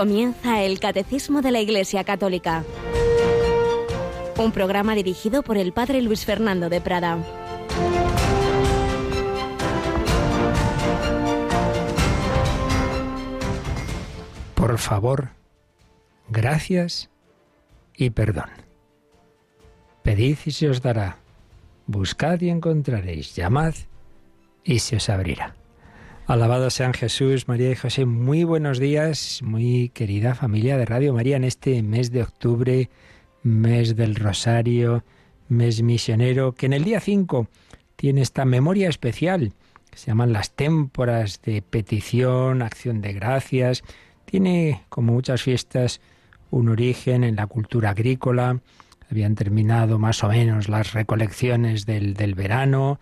Comienza el Catecismo de la Iglesia Católica. Un programa dirigido por el Padre Luis Fernando de Prada. Por favor, gracias y perdón. Pedid y se os dará. Buscad y encontraréis. Llamad y se os abrirá. Alabado sean Jesús, María y José. Muy buenos días, muy querida familia de Radio María en este mes de octubre, mes del Rosario, mes misionero, que en el día 5 tiene esta memoria especial, que se llaman las témporas de petición, acción de gracias. Tiene, como muchas fiestas, un origen en la cultura agrícola. Habían terminado más o menos las recolecciones del, del verano,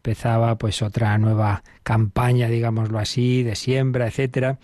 empezaba pues otra nueva campaña, digámoslo así, de siembra, etcétera.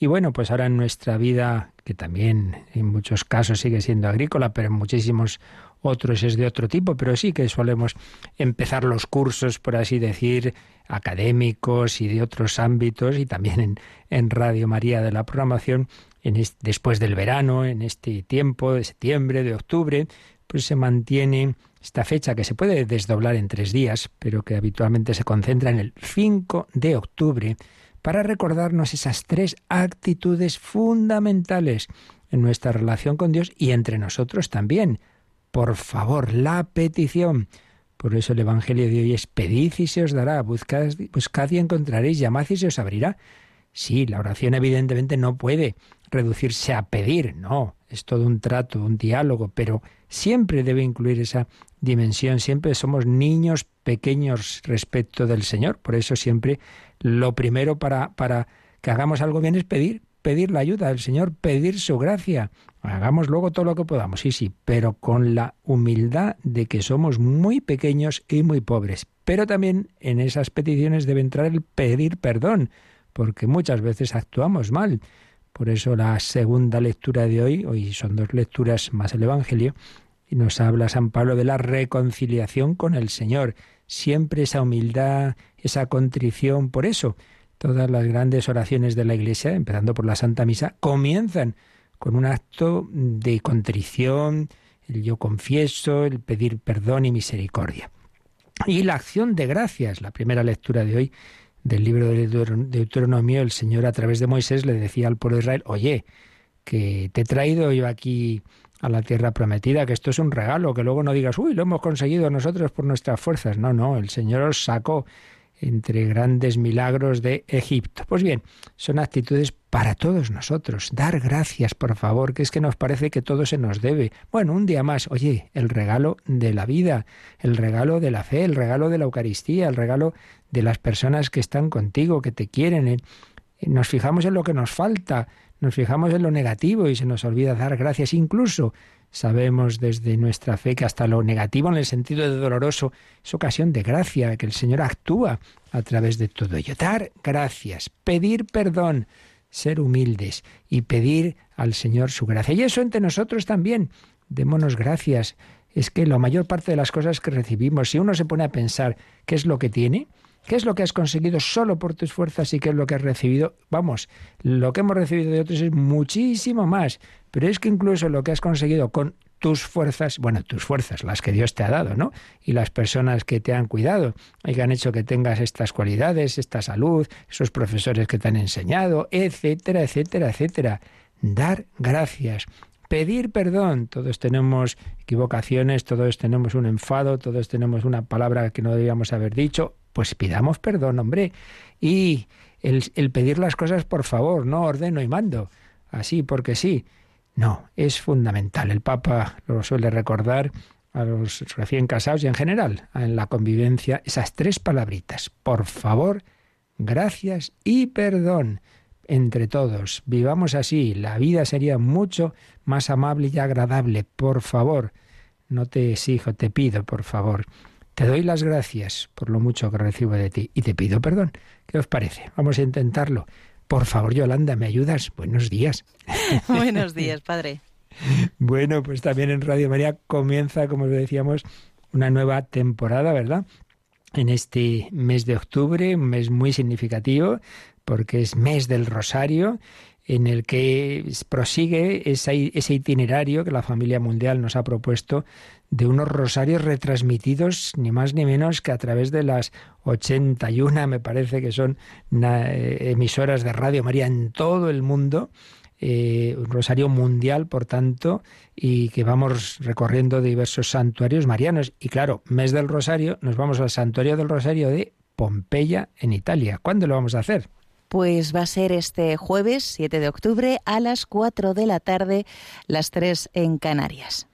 Y bueno, pues ahora en nuestra vida, que también en muchos casos sigue siendo agrícola, pero en muchísimos otros es de otro tipo, pero sí que solemos empezar los cursos, por así decir, académicos y de otros ámbitos, y también en, Radio María de la programación, en después del verano, en este tiempo de septiembre, de octubre, pues se mantiene esta fecha que se puede desdoblar en tres días, pero que habitualmente se concentra en el 5 de octubre, para recordarnos esas tres actitudes fundamentales en nuestra relación con Dios y entre nosotros también. Por favor, la petición. Por eso el Evangelio de hoy es pedid y se os dará, buscad, buscad y encontraréis, llamad y se os abrirá. Sí, la oración evidentemente no puede reducirse a pedir, no, es todo un trato, un diálogo, pero siempre debe incluir esa dimensión, siempre somos niños pequeños respecto del Señor, por eso siempre lo primero para, para que hagamos algo bien es pedir, pedir la ayuda del Señor, pedir su gracia. Hagamos luego todo lo que podamos, sí, sí, pero con la humildad de que somos muy pequeños y muy pobres. Pero también en esas peticiones debe entrar el pedir perdón, porque muchas veces actuamos mal. Por eso la segunda lectura de hoy, hoy son dos lecturas más el Evangelio, y nos habla San Pablo de la reconciliación con el Señor. Siempre esa humildad, esa contrición. Por eso, todas las grandes oraciones de la Iglesia, empezando por la Santa Misa, comienzan con un acto de contrición, el yo confieso, el pedir perdón y misericordia. Y la acción de gracias, la primera lectura de hoy del libro de Deuteronomio, el Señor a través de Moisés le decía al pueblo de Israel, oye, que te he traído yo aquí a la tierra prometida, que esto es un regalo, que luego no digas, uy, lo hemos conseguido nosotros por nuestras fuerzas. No, no, el Señor os sacó entre grandes milagros de Egipto. Pues bien, son actitudes para todos nosotros. Dar gracias, por favor, que es que nos parece que todo se nos debe. Bueno, un día más, oye, el regalo de la vida, el regalo de la fe, el regalo de la Eucaristía, el regalo de las personas que están contigo, que te quieren. ¿eh? Nos fijamos en lo que nos falta, nos fijamos en lo negativo y se nos olvida dar gracias. Incluso sabemos desde nuestra fe que hasta lo negativo en el sentido de doloroso es ocasión de gracia, que el Señor actúa a través de todo ello. Dar gracias, pedir perdón, ser humildes y pedir al Señor su gracia. Y eso entre nosotros también. Démonos gracias. Es que la mayor parte de las cosas que recibimos, si uno se pone a pensar qué es lo que tiene, ¿Qué es lo que has conseguido solo por tus fuerzas y qué es lo que has recibido? Vamos, lo que hemos recibido de otros es muchísimo más, pero es que incluso lo que has conseguido con tus fuerzas, bueno, tus fuerzas, las que Dios te ha dado, ¿no? Y las personas que te han cuidado y que han hecho que tengas estas cualidades, esta salud, esos profesores que te han enseñado, etcétera, etcétera, etcétera. Dar gracias, pedir perdón. Todos tenemos equivocaciones, todos tenemos un enfado, todos tenemos una palabra que no debíamos haber dicho. Pues pidamos perdón, hombre. Y el, pedir las cosas por favor, no ordeno y mando. Así, porque sí. No, es fundamental. El Papa lo suele recordar a los recién casados y en general en la convivencia esas tres palabritas. Por favor, gracias y perdón. Entre todos, vivamos así. La vida sería mucho más amable y agradable. Por favor, no te exijo, te pido, por favor. Te doy las gracias por lo mucho que recibo de ti y te pido perdón. ¿Qué os parece? Vamos a intentarlo. Por favor, Yolanda, ¿me ayudas? Buenos días. Buenos días, padre. bueno, pues también en Radio María comienza, como decíamos, una nueva temporada, ¿verdad? En este mes de octubre, un mes muy significativo, porque es mes del Rosario, en el que prosigue ese, itinerario que la familia mundial nos ha propuesto de unos rosarios retransmitidos ni más ni menos que a través de las 81, me parece que son eh, emisoras de Radio María en todo el mundo. Eh, un rosario mundial, por tanto, y que vamos recorriendo diversos santuarios marianos. Y claro, mes del rosario, nos vamos al santuario del rosario de Pompeya, en Italia. ¿Cuándo lo vamos a hacer? Pues va a ser este jueves 7 de octubre a las 4 de la tarde, las 3 en Canarias.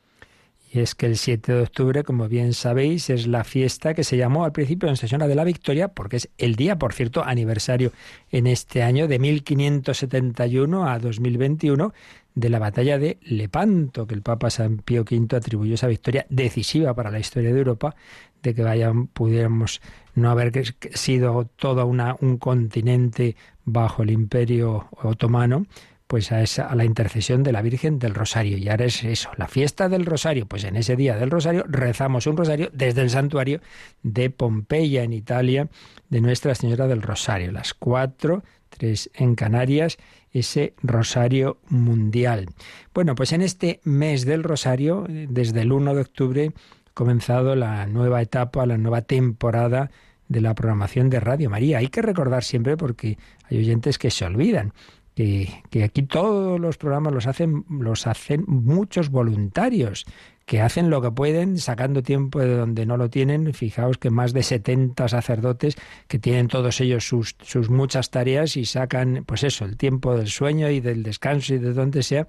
Y es que el 7 de octubre, como bien sabéis, es la fiesta que se llamó al principio en Sesión de la Victoria, porque es el día, por cierto, aniversario en este año de 1571 a 2021 de la batalla de Lepanto, que el Papa San Pío V atribuyó esa victoria decisiva para la historia de Europa, de que vayan, pudiéramos no haber sido todo una, un continente bajo el imperio otomano, pues a, esa, a la intercesión de la Virgen del Rosario. Y ahora es eso, la fiesta del Rosario. Pues en ese día del Rosario rezamos un rosario desde el santuario de Pompeya, en Italia, de Nuestra Señora del Rosario. Las cuatro, tres en Canarias, ese Rosario Mundial. Bueno, pues en este mes del Rosario, desde el 1 de octubre, comenzado la nueva etapa, la nueva temporada de la programación de Radio María. Hay que recordar siempre porque hay oyentes que se olvidan. Que, que, aquí todos los programas los hacen, los hacen muchos voluntarios que hacen lo que pueden sacando tiempo de donde no lo tienen. Fijaos que más de 70 sacerdotes que tienen todos ellos sus, sus muchas tareas y sacan, pues eso, el tiempo del sueño y del descanso y de donde sea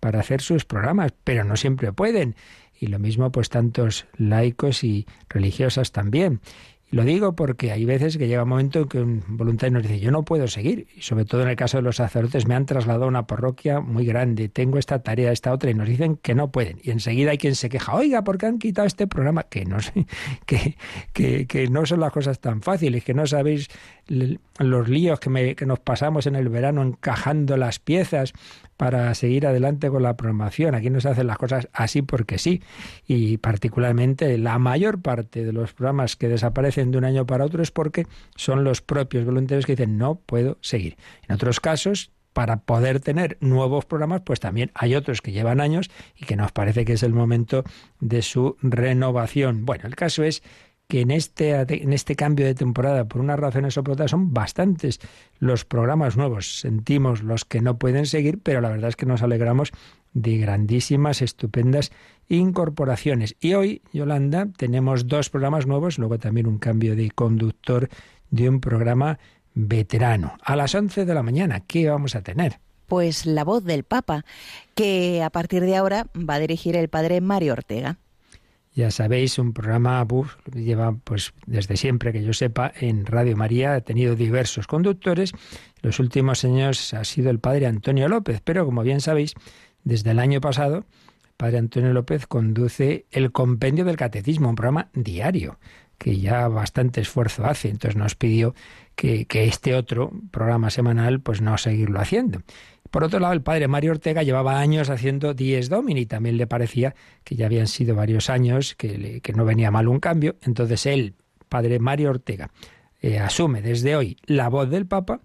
para hacer sus programas, pero no siempre pueden. Y lo mismo pues tantos laicos y religiosas también. Lo digo porque hay veces que llega un momento en que un voluntario nos dice, yo no puedo seguir. Y sobre todo en el caso de los sacerdotes, me han trasladado a una parroquia muy grande, tengo esta tarea, esta otra, y nos dicen que no pueden. Y enseguida hay quien se queja, oiga, ¿por qué han quitado este programa? Que no, que, que, que no son las cosas tan fáciles, que no sabéis los líos que, que nos pasamos en el verano encajando las piezas para seguir adelante con la programación. Aquí no se hacen las cosas así porque sí. Y particularmente la mayor parte de los programas que desaparecen de un año para otro es porque son los propios voluntarios que dicen no puedo seguir. En otros casos, para poder tener nuevos programas, pues también hay otros que llevan años y que nos parece que es el momento de su renovación. Bueno, el caso es que en este, en este cambio de temporada, por unas razones o por otras, son bastantes los programas nuevos. Sentimos los que no pueden seguir, pero la verdad es que nos alegramos de grandísimas, estupendas incorporaciones. Y hoy, Yolanda, tenemos dos programas nuevos, luego también un cambio de conductor de un programa veterano. A las 11 de la mañana, ¿qué vamos a tener? Pues la voz del Papa, que a partir de ahora va a dirigir el padre Mario Ortega. Ya sabéis, un programa buf, lleva pues desde siempre que yo sepa en Radio María ha tenido diversos conductores. Los últimos años ha sido el padre Antonio López, pero como bien sabéis, desde el año pasado el padre Antonio López conduce el compendio del catecismo, un programa diario que ya bastante esfuerzo hace. Entonces nos pidió que, que este otro programa semanal pues no seguirlo haciendo. Por otro lado, el padre Mario Ortega llevaba años haciendo Dies Domini, también le parecía que ya habían sido varios años, que, no venía mal un cambio. Entonces él, padre Mario Ortega, eh, asume desde hoy la voz del Papa,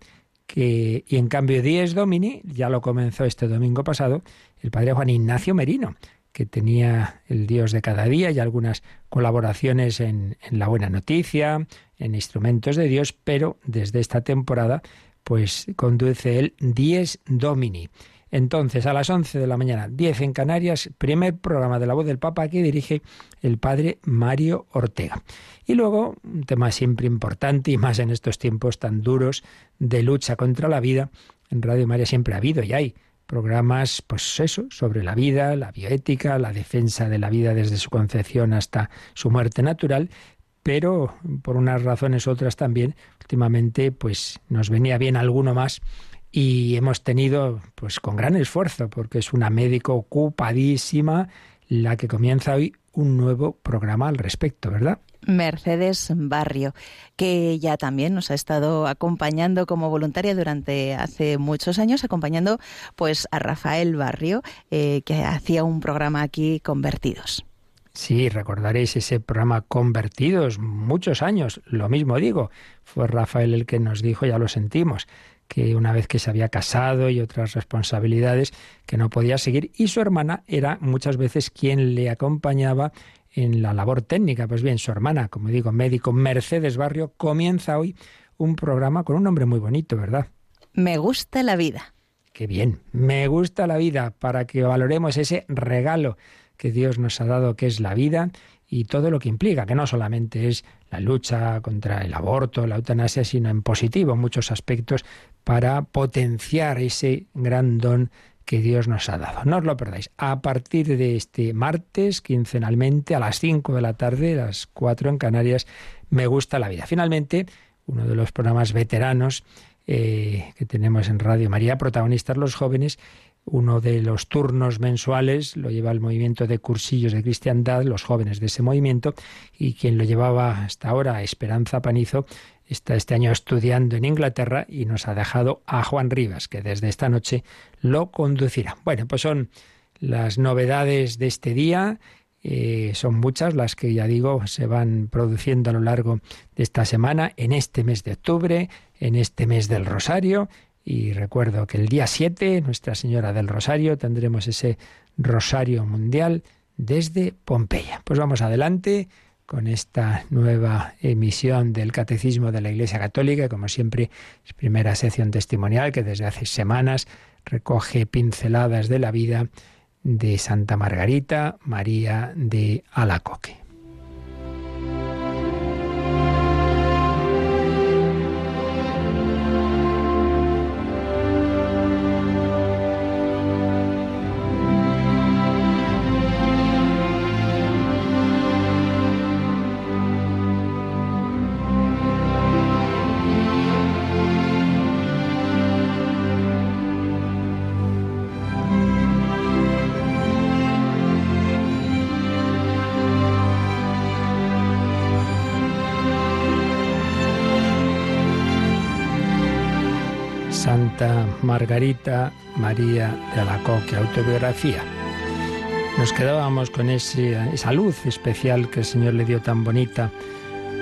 que, y en cambio Dies Domini, ya lo comenzó este domingo pasado, el padre Juan Ignacio Merino, que tenía el Dios de cada día y algunas colaboraciones en, en La Buena Noticia, en Instrumentos de Dios, pero desde esta temporada pues conduce el Dies Domini. Entonces, a las 11 de la mañana, 10 en Canarias, primer programa de la voz del Papa que dirige el padre Mario Ortega. Y luego, un tema siempre importante y más en estos tiempos tan duros de lucha contra la vida, en Radio María siempre ha habido y hay programas, pues eso, sobre la vida, la bioética, la defensa de la vida desde su concepción hasta su muerte natural, pero por unas razones u otras también, últimamente pues nos venía bien alguno más y hemos tenido pues con gran esfuerzo, porque es una médico ocupadísima la que comienza hoy un nuevo programa al respecto, ¿verdad? Mercedes Barrio, que ya también nos ha estado acompañando como voluntaria durante hace muchos años, acompañando pues a Rafael Barrio, eh, que hacía un programa aquí Convertidos. Sí, recordaréis ese programa Convertidos, muchos años, lo mismo digo, fue Rafael el que nos dijo, ya lo sentimos, que una vez que se había casado y otras responsabilidades, que no podía seguir, y su hermana era muchas veces quien le acompañaba en la labor técnica. Pues bien, su hermana, como digo, médico Mercedes Barrio, comienza hoy un programa con un nombre muy bonito, ¿verdad? Me gusta la vida. Qué bien, me gusta la vida para que valoremos ese regalo que Dios nos ha dado, que es la vida y todo lo que implica, que no solamente es la lucha contra el aborto, la eutanasia, sino en positivo, muchos aspectos, para potenciar ese gran don que Dios nos ha dado. No os lo perdáis. A partir de este martes, quincenalmente, a las 5 de la tarde, a las 4 en Canarias, me gusta la vida. Finalmente, uno de los programas veteranos eh, que tenemos en Radio María, protagonistas los jóvenes, uno de los turnos mensuales lo lleva el movimiento de cursillos de cristiandad, los jóvenes de ese movimiento, y quien lo llevaba hasta ahora, Esperanza Panizo, está este año estudiando en Inglaterra y nos ha dejado a Juan Rivas, que desde esta noche lo conducirá. Bueno, pues son las novedades de este día. Eh, son muchas las que ya digo se van produciendo a lo largo de esta semana, en este mes de octubre, en este mes del Rosario. Y recuerdo que el día 7, Nuestra Señora del Rosario, tendremos ese Rosario Mundial desde Pompeya. Pues vamos adelante con esta nueva emisión del Catecismo de la Iglesia Católica, como siempre es primera sección testimonial que desde hace semanas recoge pinceladas de la vida de Santa Margarita María de Alacoque. Margarita María de Alacoque, autobiografía. Nos quedábamos con esa luz especial que el Señor le dio tan bonita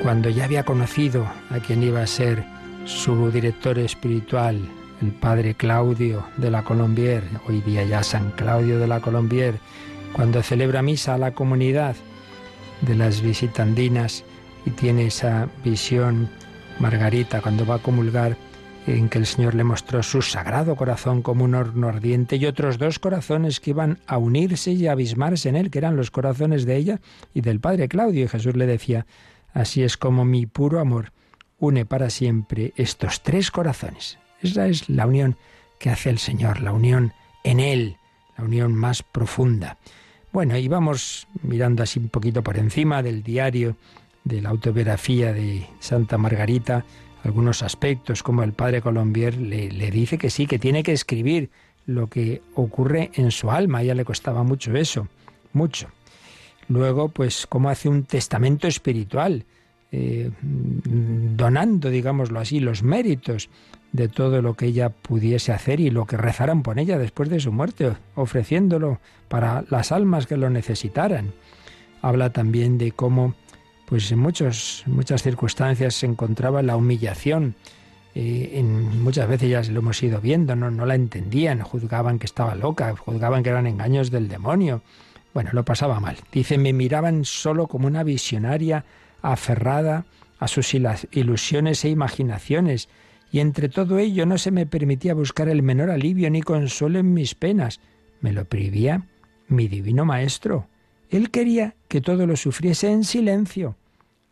cuando ya había conocido a quien iba a ser su director espiritual, el padre Claudio de la Colombier, hoy día ya San Claudio de la Colombier, cuando celebra misa a la comunidad de las visitandinas y tiene esa visión Margarita cuando va a comulgar en que el Señor le mostró su sagrado corazón como un horno ardiente y otros dos corazones que iban a unirse y a abismarse en él, que eran los corazones de ella y del Padre Claudio. Y Jesús le decía, así es como mi puro amor une para siempre estos tres corazones. Esa es la unión que hace el Señor, la unión en Él, la unión más profunda. Bueno, y vamos mirando así un poquito por encima del diario de la autobiografía de Santa Margarita, algunos aspectos, como el padre Colombier le, dice que sí, que tiene que escribir lo que ocurre en su alma. A ella le costaba mucho eso, mucho. Luego, pues, cómo hace un testamento espiritual, eh, donando, digámoslo así, los méritos de todo lo que ella pudiese hacer y lo que rezaran por ella después de su muerte, ofreciéndolo para las almas que lo necesitaran. Habla también de cómo pues en muchos, muchas circunstancias se encontraba la humillación. Eh, en, muchas veces ya lo hemos ido viendo, no, no la entendían, juzgaban que estaba loca, juzgaban que eran engaños del demonio. Bueno, lo pasaba mal. Dice, me miraban solo como una visionaria aferrada a sus ilusiones e imaginaciones, y entre todo ello no se me permitía buscar el menor alivio ni consuelo en mis penas. Me lo prohibía mi divino maestro. Él quería que todo lo sufriese en silencio,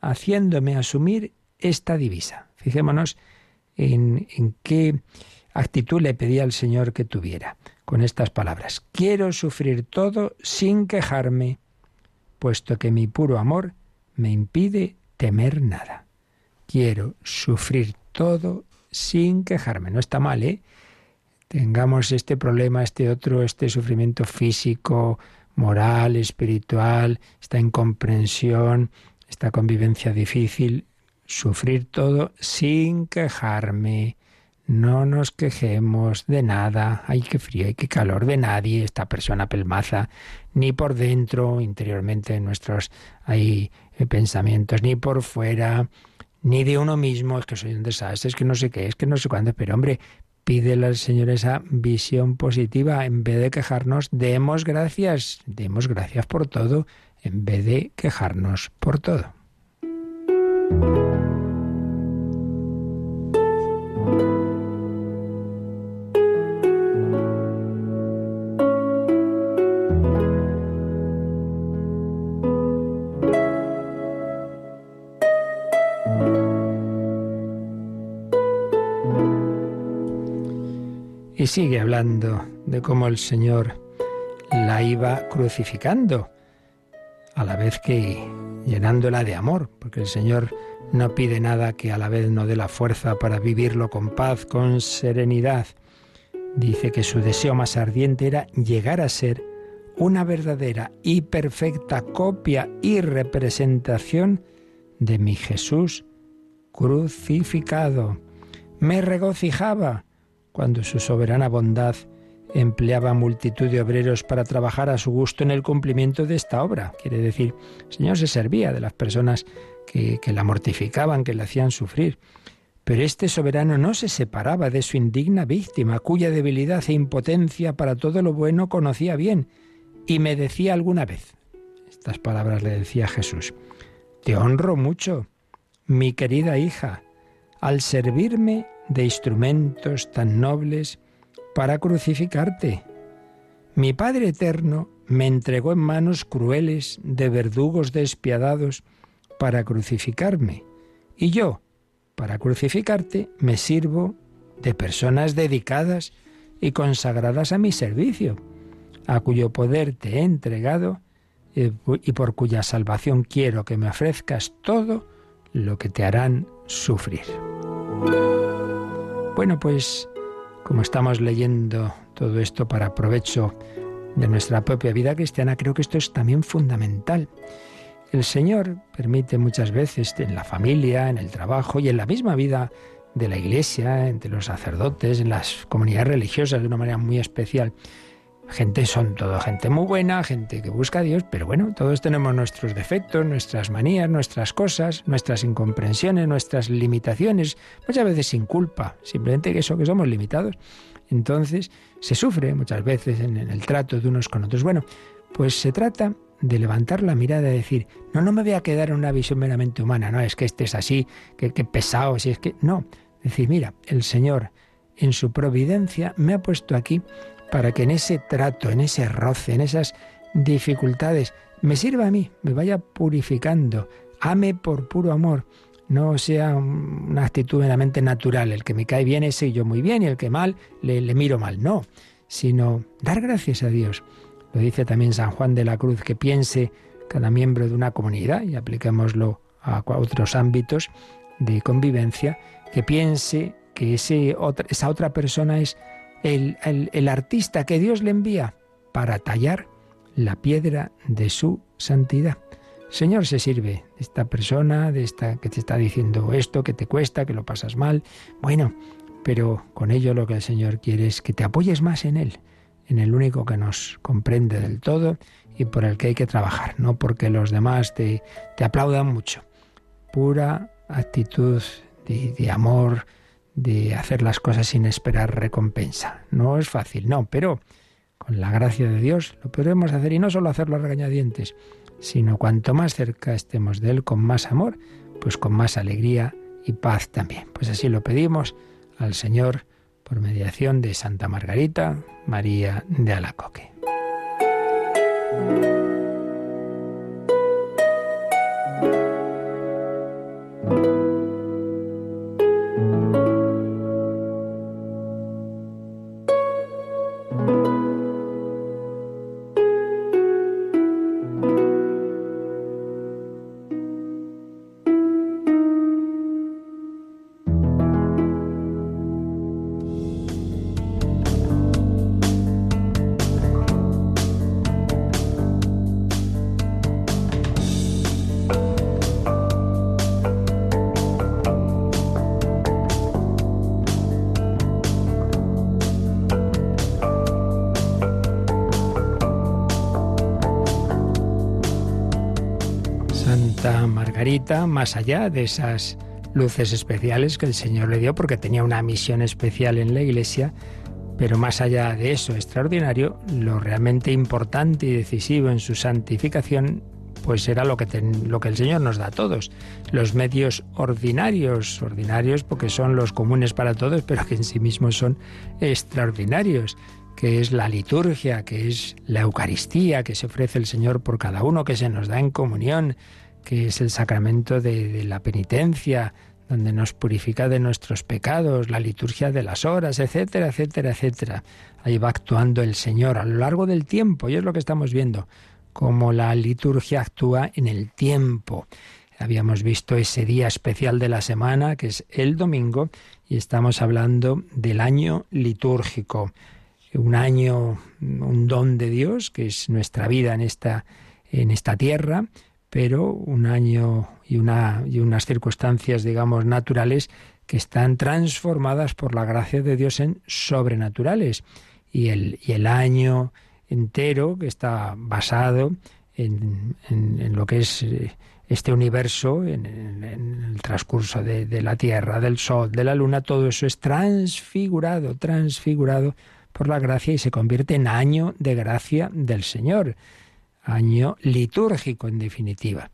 haciéndome asumir esta divisa. Fijémonos en, qué actitud le pedía al Señor que tuviera con estas palabras. Quiero sufrir todo sin quejarme, puesto que mi puro amor me impide temer nada. Quiero sufrir todo sin quejarme. No está mal, ¿eh? Tengamos este problema, este otro, este sufrimiento físico, moral, espiritual, esta incomprensión, esta convivencia difícil, sufrir todo sin quejarme. No nos quejemos de nada, hay que frío, hay que calor. De nadie, esta persona pelmaza, ni por dentro, interiormente nuestros eh, pensamientos, ni por fuera, ni de uno mismo, es que soy un desastre, es que no sé qué, es que no sé cuándo, pero hombre, pídele al Señor esa visión positiva, en vez de quejarnos, demos gracias, demos gracias por todo, en vez de quejarnos por todo. Sigue hablando de cómo el Señor la iba crucificando, a la vez que llenándola de amor, porque el Señor no pide nada que a la vez no dé la fuerza para vivirlo con paz, con serenidad. Dice que su deseo más ardiente era llegar a ser una verdadera y perfecta copia y representación de mi Jesús crucificado. Me regocijaba cuando su soberana bondad empleaba multitud de obreros para trabajar a su gusto en el cumplimiento de esta obra. Quiere decir, el Señor se servía de las personas que, que la mortificaban, que le hacían sufrir. Pero este soberano no se separaba de su indigna víctima, cuya debilidad e impotencia para todo lo bueno conocía bien, y me decía alguna vez, estas palabras le decía Jesús, te honro mucho, mi querida hija, al servirme de instrumentos tan nobles para crucificarte. Mi Padre Eterno me entregó en manos crueles de verdugos despiadados para crucificarme. Y yo, para crucificarte, me sirvo de personas dedicadas y consagradas a mi servicio, a cuyo poder te he entregado y por cuya salvación quiero que me ofrezcas todo lo que te harán sufrir. Bueno, pues como estamos leyendo todo esto para provecho de nuestra propia vida cristiana, creo que esto es también fundamental. El Señor permite muchas veces en la familia, en el trabajo y en la misma vida de la iglesia, entre los sacerdotes, en las comunidades religiosas de una manera muy especial, gente son todo gente muy buena, gente que busca a Dios, pero bueno, todos tenemos nuestros defectos, nuestras manías, nuestras cosas, nuestras incomprensiones, nuestras limitaciones, muchas veces sin culpa, simplemente que eso que somos limitados. Entonces se sufre muchas veces en, el trato de unos con otros. Bueno, pues se trata de levantar la mirada y decir, no, no me voy a quedar en una visión meramente humana, no, es que este es así, que, que pesado, si es que... No, decir, mira, el Señor en su providencia me ha puesto aquí para que en ese trato, en ese roce, en esas dificultades, me sirva a mí, me vaya purificando, ame por puro amor, no sea una actitud meramente natural, el que me cae bien ese y yo muy bien y el que mal le, miro mal, no, sino dar gracias a Dios. Lo dice también San Juan de la Cruz, que piense cada miembro de una comunidad, y apliquémoslo a otros ámbitos de convivencia, que piense que ese esa otra persona es el, artista que Dios le envía para tallar la piedra de su santidad. Señor se sirve de esta persona, de esta que te está diciendo esto, que te cuesta, que lo pasas mal. Bueno, pero con ello lo que el Señor quiere es que te apoyes más en Él, en el único que nos comprende del todo y por el que hay que trabajar, no porque los demás te, te aplaudan mucho. Pura actitud de amor, de hacer las cosas sin esperar recompensa. No es fácil, no, pero con la gracia de Dios lo podemos hacer y no solo hacerlo a regañadientes, sino cuanto más cerca estemos de Él con más amor, pues con más alegría y paz también. Pues así lo pedimos al Señor por mediación de Santa Margarita María de Alacoque. Más allá de esas luces especiales que el Señor le dio porque tenía una misión especial en la iglesia, pero más allá de eso extraordinario, lo realmente importante y decisivo en su santificación pues era lo que, lo que el Señor nos da a todos. Los medios ordinarios, ordinarios porque son los comunes para todos, pero que en sí mismos son extraordinarios, que es la liturgia, que es la Eucaristía que se ofrece el Señor por cada uno, que se nos da en comunión, que es el sacramento de la penitencia, donde nos purifica de nuestros pecados, la liturgia de las horas, etcétera, etcétera, etcétera. Ahí va actuando el Señor a lo largo del tiempo, y es lo que estamos viendo cómo la liturgia actúa en el tiempo. Habíamos visto ese día especial de la semana, que es el domingo, y estamos hablando del año litúrgico. Un año, un don de Dios, que es nuestra vida en esta, en esta tierra, pero un año y, una, y unas circunstancias, digamos, naturales que están transformadas por la gracia de Dios en sobrenaturales. Y el, año entero que está basado en, lo que es eh, este universo, en, el transcurso de, la Tierra, del Sol, de la Luna, todo eso es transfigurado, transfigurado por la gracia y se convierte en año de gracia del Señor, año litúrgico en definitiva,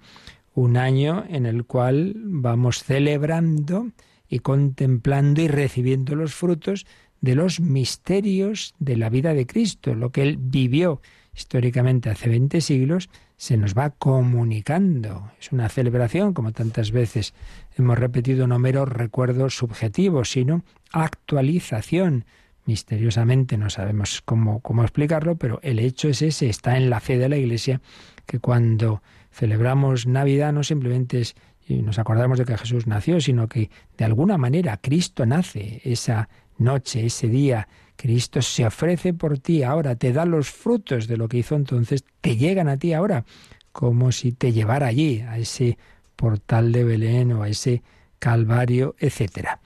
un año en el cual vamos celebrando y contemplando y recibiendo los frutos de los misterios de la vida de Cristo, lo que él vivió históricamente hace 20 siglos, se nos va comunicando. Es una celebración, como tantas veces hemos repetido, no mero recuerdo subjetivo, sino actualización. Misteriosamente no sabemos cómo, cómo explicarlo, pero el hecho es ese, está en la fe de la Iglesia, que cuando celebramos Navidad no simplemente es y nos acordamos de que Jesús nació, sino que de alguna manera Cristo nace, esa noche, ese día, Cristo se ofrece por ti ahora, te da los frutos de lo que hizo entonces, te llegan a ti ahora, como si te llevara allí, a ese portal de Belén o a ese Calvario, etcétera.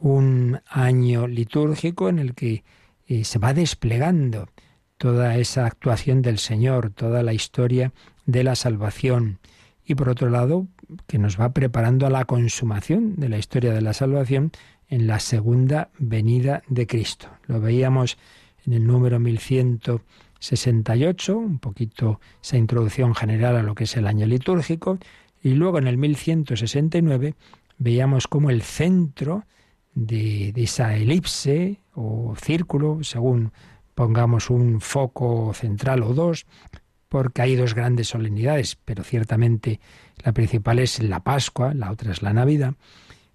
Un año litúrgico en el que eh, se va desplegando toda esa actuación del Señor, toda la historia de la salvación. Y por otro lado, que nos va preparando a la consumación de la historia de la salvación en la segunda venida de Cristo. Lo veíamos en el número 1168, un poquito esa introducción general a lo que es el año litúrgico, y luego en el 1169 veíamos como el centro de, esa elipse o círculo, según pongamos un foco central o dos, porque hay dos grandes solemnidades, pero ciertamente la principal es la Pascua, la otra es la Navidad,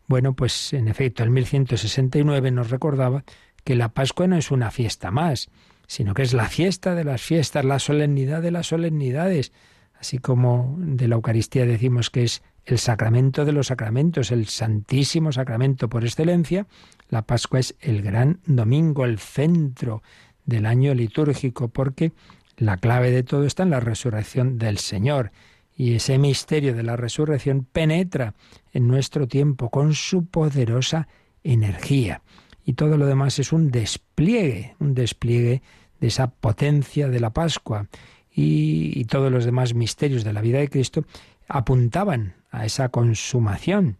bueno, pues en efecto, el 1169 nos recordaba que la Pascua no es una fiesta más, sino que es la fiesta de las fiestas, la solemnidad de las solemnidades, así como de la Eucaristía decimos que es el sacramento de los sacramentos, el santísimo sacramento por excelencia, la Pascua es el gran domingo, el centro del año litúrgico, porque la clave de todo está en la resurrección del Señor. Y ese misterio de la resurrección penetra en nuestro tiempo con su poderosa energía. Y todo lo demás es un despliegue, un despliegue de esa potencia de la Pascua. Y, todos los demás misterios de la vida de Cristo apuntaban a esa consumación.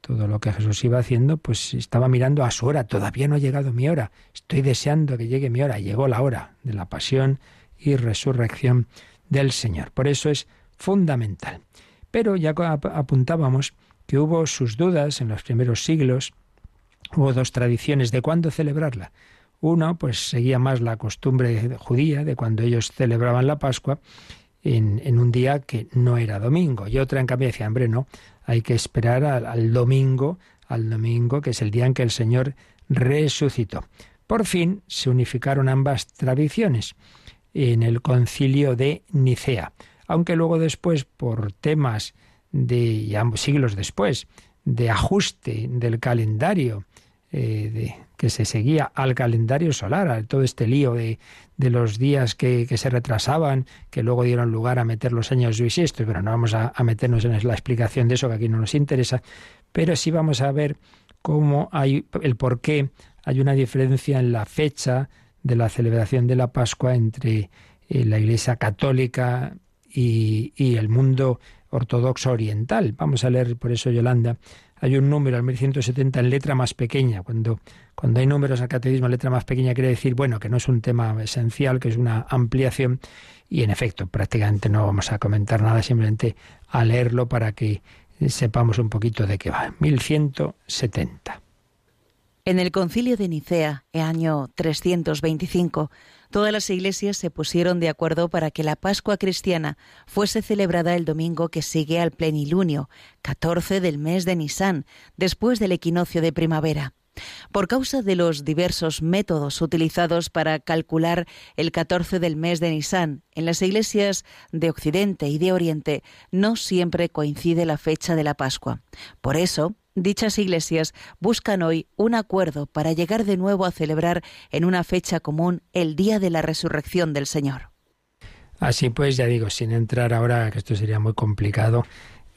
Todo lo que Jesús iba haciendo, pues estaba mirando a su hora. Todavía no ha llegado mi hora. Estoy deseando que llegue mi hora. Llegó la hora de la pasión y resurrección del Señor. Por eso es fundamental. Pero ya apuntábamos que hubo sus dudas en los primeros siglos, hubo dos tradiciones de cuándo celebrarla. Uno, pues seguía más la costumbre judía de cuando ellos celebraban la Pascua en, un día que no era domingo. Y otra, en cambio, decía, hombre, no, hay que esperar al domingo, al domingo, que es el día en que el Señor resucitó. Por fin se unificaron ambas tradiciones en el concilio de Nicea aunque luego después, por temas de, siglos después, de ajuste del calendario, eh, de, que se seguía al calendario solar, a todo este lío de, de los días que, que, se retrasaban, que luego dieron lugar a meter los años bisiestos, pero no vamos a, a, meternos en la explicación de eso, que aquí no nos interesa, pero sí vamos a ver cómo hay el por qué hay una diferencia en la fecha de la celebración de la Pascua entre eh, la Iglesia católica y, el mundo ortodoxo oriental. Vamos a leer por eso, Yolanda, hay un número, el 1170, en letra más pequeña. Cuando, cuando hay números al catecismo en letra más pequeña quiere decir, bueno, que no es un tema esencial, que es una ampliación. Y en efecto, prácticamente no vamos a comentar nada, simplemente a leerlo para que sepamos un poquito de qué va. 1170. En el concilio de Nicea, año 325, todas las iglesias se pusieron de acuerdo para que la Pascua cristiana fuese celebrada el domingo que sigue al plenilunio, 14 del mes de Nisan, después del equinoccio de primavera. Por causa de los diversos métodos utilizados para calcular el 14 del mes de Nisan en las iglesias de Occidente y de Oriente, no siempre coincide la fecha de la Pascua. Por eso, Dichas iglesias buscan hoy un acuerdo para llegar de nuevo a celebrar en una fecha común el día de la resurrección del Señor. Así pues, ya digo, sin entrar ahora, que esto sería muy complicado,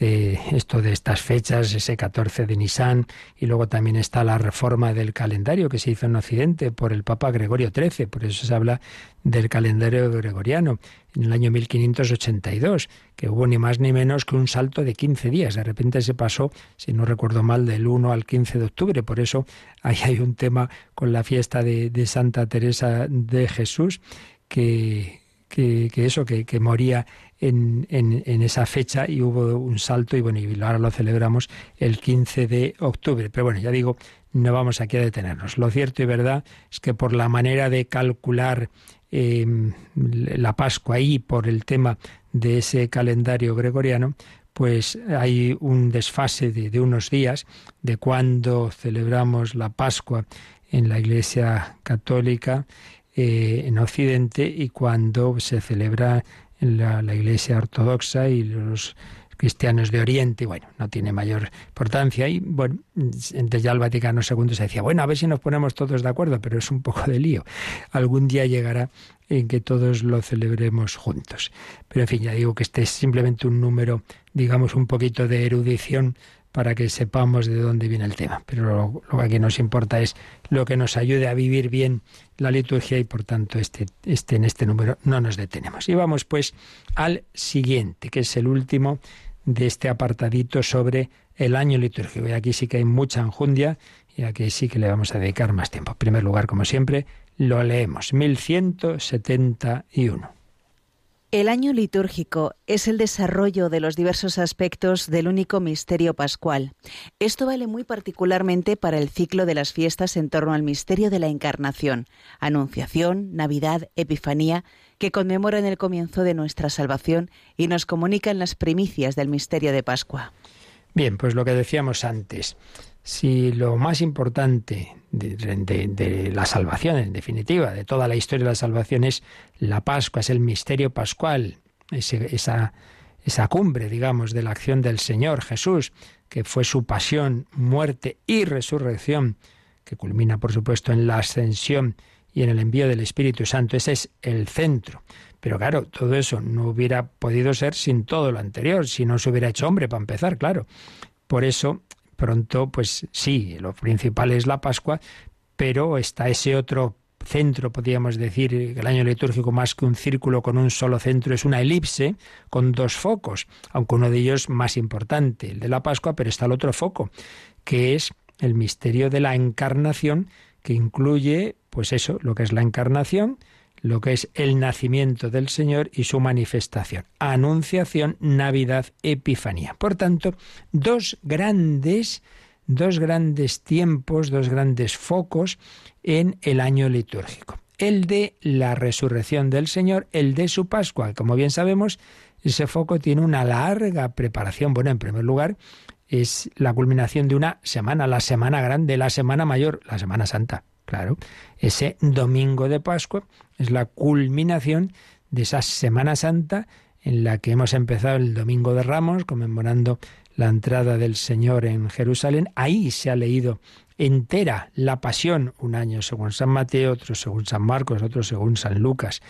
esto de estas fechas, ese 14 de Nisan, y luego también está la reforma del calendario que se hizo en Occidente por el Papa Gregorio XIII, por eso se habla del calendario gregoriano, en el año 1582, que hubo ni más ni menos que un salto de 15 días. De repente se pasó, si no recuerdo mal, del 1 al 15 de octubre. Por eso ahí hay un tema con la fiesta de, Santa Teresa de Jesús, que, eso, que moría en, esa fecha y hubo un salto y bueno, y ahora lo celebramos el 15 de octubre. Pero bueno, ya digo, no vamos aquí a detenernos. Lo cierto y verdad es que por la manera de calcular em, la Pascua y por el tema de ese calendario gregoriano, pues hay un desfase de, unos días de cuando celebramos la Pascua en la Iglesia Católica eh, en Occidente y cuando se celebra la, la Iglesia Ortodoxa y los cristianos de Oriente, bueno, no tiene mayor importancia. Y bueno, entonces ya el Vaticano II se decía, bueno, a ver si nos ponemos todos de acuerdo, pero es un poco de lío. Algún día llegará en que todos lo celebremos juntos. Pero en fin, ya digo que este es simplemente un número, digamos, un poquito de erudición para que sepamos de dónde viene el tema. Pero lo, que aquí nos importa es lo que nos ayude a vivir bien la liturgia y por tanto este, este, en este número no nos detenemos. Y vamos pues al siguiente, que es el último de este apartadito sobre el año litúrgico. Y aquí sí que hay mucha enjundia y aquí sí que le vamos a dedicar más tiempo. En primer lugar, como siempre, lo leemos. 1171. El año litúrgico es el desarrollo de los diversos aspectos del único misterio pascual. Esto vale muy particularmente para el ciclo de las fiestas en torno al misterio de la Encarnación, Anunciación, Navidad, Epifanía, que conmemoran el comienzo de nuestra salvación y nos comunican las primicias del misterio de Pascua. Bien, pues lo que decíamos antes, si lo más importante de, la salvación, en definitiva, de toda la historia de la salvación es la Pascua, es el misterio pascual, esa, esa cumbre, digamos, de la acción del Señor Jesús, que fue su pasión, muerte y resurrección, que culmina, por supuesto, en la ascensión y en el envío del Espíritu Santo. Ese es el centro. Pero claro, todo eso no hubiera podido ser sin todo lo anterior, si no se hubiera hecho hombre, para empezar, claro. Por eso pronto, pues sí, lo principal es la Pascua, pero está ese otro centro, podríamos decir, el año litúrgico más que un círculo con un solo centro es una elipse con dos focos, aunque uno de ellos más importante, el de la Pascua, pero está el otro foco, que es el misterio de la encarnación, que incluye, pues eso, lo que es la encarnación, lo que es el nacimiento del Señor y su manifestación. Anunciación, Navidad, Epifanía. Por tanto, dos grandes, dos grandes tiempos, dos grandes focos en el año litúrgico. El de la resurrección del Señor, el de su Pascua. Como bien sabemos, ese foco tiene una larga preparación. Bueno, en primer lugar, es la culminación de una semana, la semana grande, la semana mayor, la Semana Santa. Claro, ese domingo de Pascua es la culminación de esa Semana Santa en la que hemos empezado el Domingo de Ramos, conmemorando la entrada del Señor en Jerusalén. Ahí se ha leído entera la pasión, un año según San Mateo, otro según San Marcos, otro según San Lucas.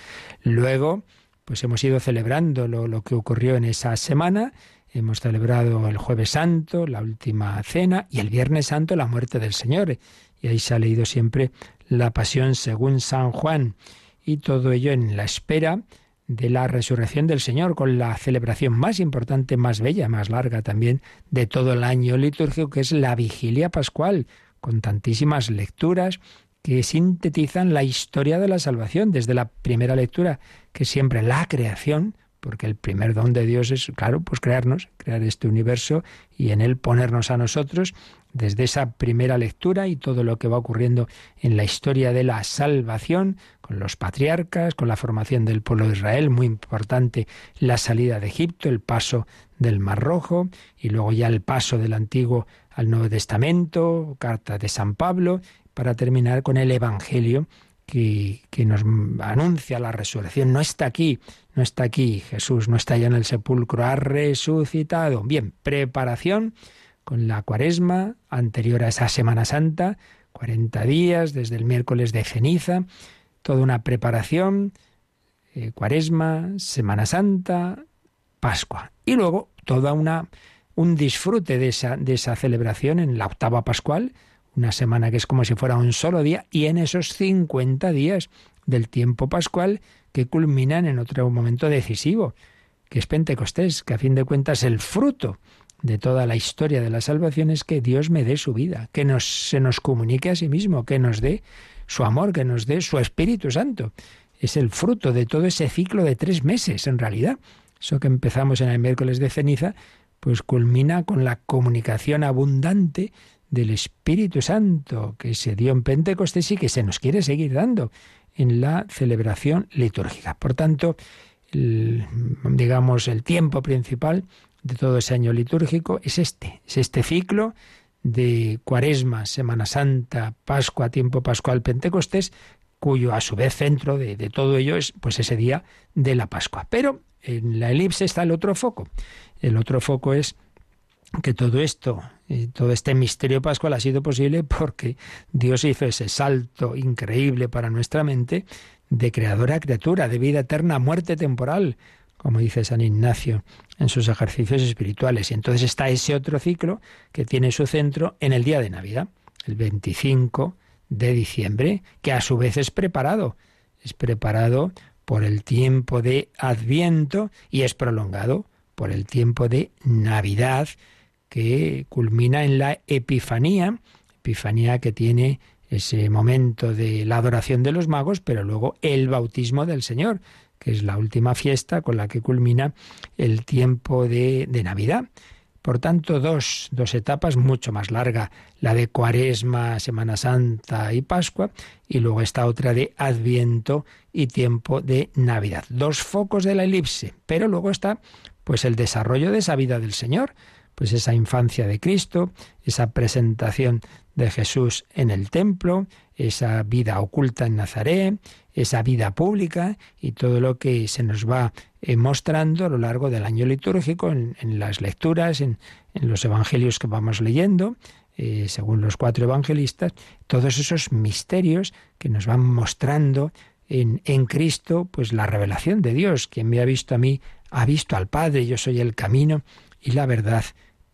Luego, pues hemos ido celebrando lo, lo que ocurrió en esa semana. Hemos celebrado el jueves santo, la última cena, y el viernes santo la muerte del Señor y ahí se ha leído siempre la pasión según San Juan, y todo ello en la espera de la resurrección del Señor, con la celebración más importante, más bella, más larga también de todo el año litúrgico, que es la vigilia pascual, con tantísimas lecturas que sintetizan la historia de la salvación, desde la primera lectura, que siempre la creación, porque el primer don de Dios es, claro, pues crearnos, crear este universo y en él ponernos a nosotros, desde esa primera lectura y todo lo que va ocurriendo en la historia de la salvación, con los patriarcas, con la formación del pueblo de Israel, muy importante la salida de Egipto, el paso del Mar Rojo y luego ya el paso del Antiguo al Nuevo Testamento, carta de San Pablo, para terminar con el Evangelio que, nos anuncia la resurrección. No está aquí, no está aquí, Jesús no está ya en el sepulcro, ha resucitado. Bien, preparación con la cuaresma anterior a esa Semana Santa, 40 días desde el miércoles de ceniza, toda una preparación, eh, cuaresma, Semana Santa, Pascua. Y luego toda una un disfrute de esa, de esa celebración en la octava pascual, una semana que es como si fuera un solo día, y en esos 50 días del tiempo pascual que culminan en otro momento decisivo, que es Pentecostés, que a fin de cuentas el fruto de toda la historia de la salvación es que Dios me dé su vida, que nos, se nos comunique a sí mismo, que nos dé su amor, que nos dé su Espíritu Santo. Es el fruto de todo ese ciclo de tres meses, en realidad. Eso que empezamos en el miércoles de ceniza, pues culmina con la comunicación abundante del Espíritu Santo que se dio en Pentecostés y que se nos quiere seguir dando en la celebración litúrgica. Por tanto, digamos, el tiempo principal de todo ese año litúrgico es este, es este ciclo de Cuaresma, Semana Santa, Pascua, tiempo pascual, Pentecostés, cuyo a su vez centro de, de, todo ello es pues ese día de la Pascua. Pero en la elipse está el otro foco. El otro foco es que todo esto, todo este misterio pascual ha sido posible porque Dios hizo ese salto increíble para nuestra mente de creadora a criatura, de vida eterna a muerte temporal, como dice San Ignacio en sus ejercicios espirituales. Y entonces está ese otro ciclo que tiene su centro en el día de Navidad, el 25 de diciembre, que a su vez es preparado, es preparado por el tiempo de Adviento y es prolongado por el tiempo de Navidad, que culmina en la Epifanía, Epifanía que tiene ese momento de la adoración de los magos, pero luego el bautismo del Señor, que es la última fiesta con la que culmina el tiempo de, de Navidad. Por tanto, dos, dos, etapas mucho más larga, la de Cuaresma, Semana Santa y Pascua, y luego esta otra de Adviento y tiempo de Navidad. Dos focos de la elipse, pero luego está pues el desarrollo de esa vida del Señor, pues esa infancia de Cristo, esa presentación de Jesús en el templo, esa vida oculta en Nazaret, esa vida pública y todo lo que se nos va eh, mostrando a lo largo del año litúrgico, en, las lecturas, en, los evangelios que vamos leyendo, eh, según los cuatro evangelistas, todos esos misterios que nos van mostrando en, en Cristo, pues la revelación de Dios. Quien me ha visto a mí, ha visto al Padre, yo soy el camino y la verdad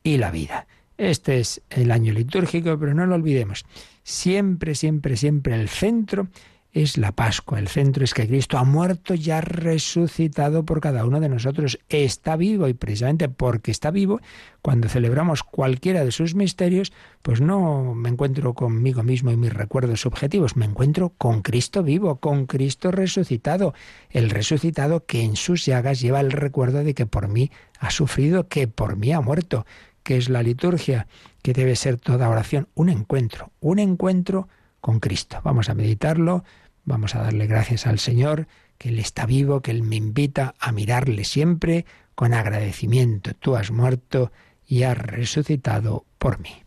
y la vida. Este es el año litúrgico, pero no lo olvidemos. Siempre, siempre, siempre el centro es la Pascua. El centro es que Cristo ha muerto y ha resucitado por cada uno de nosotros. Está vivo y precisamente porque está vivo, cuando celebramos cualquiera de sus misterios, pues no me encuentro conmigo mismo y mis recuerdos subjetivos, me encuentro con Cristo vivo, con Cristo resucitado, el resucitado que en sus llagas lleva el recuerdo de que por mí ha sufrido, que por mí ha muerto, que es la liturgia, que debe ser toda oración, un encuentro, un encuentro con Cristo. Vamos a meditarlo, vamos a darle gracias al Señor, que Él está vivo, que Él me invita a mirarle siempre con agradecimiento. Tú has muerto y has resucitado por mí.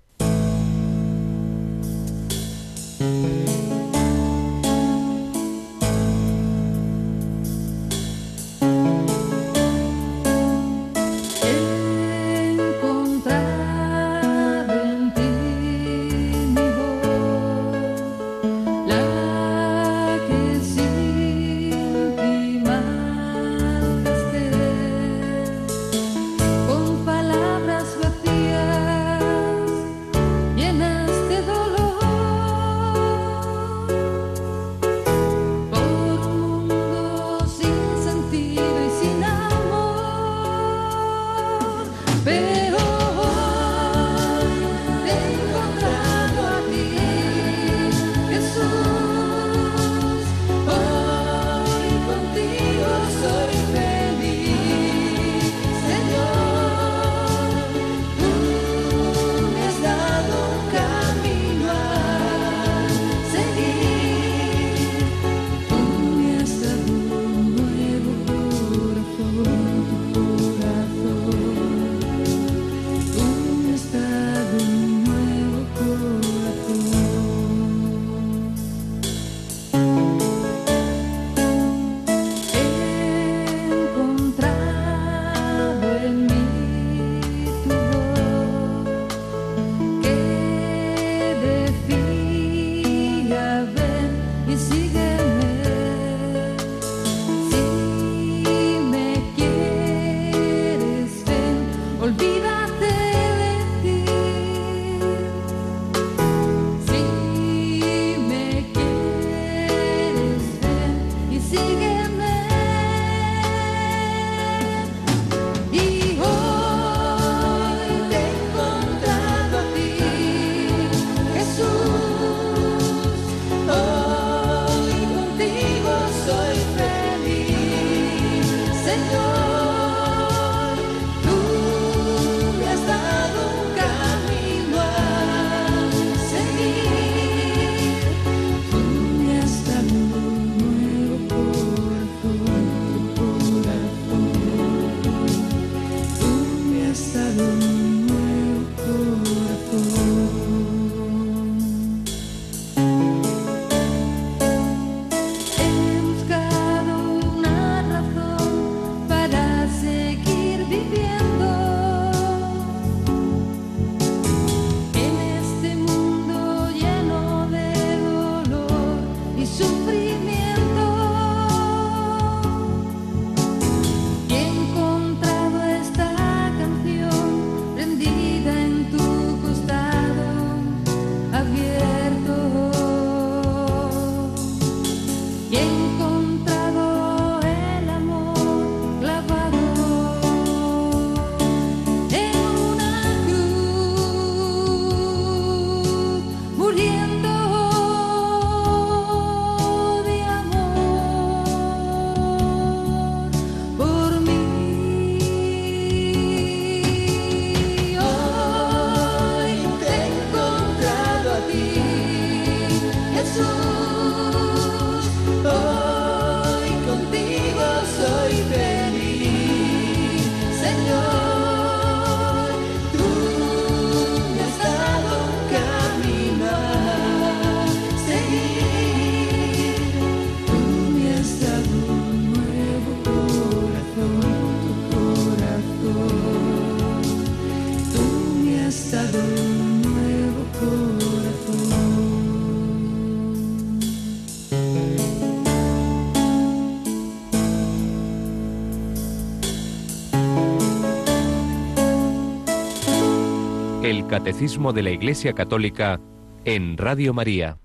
Catecismo de la Iglesia Católica en Radio María.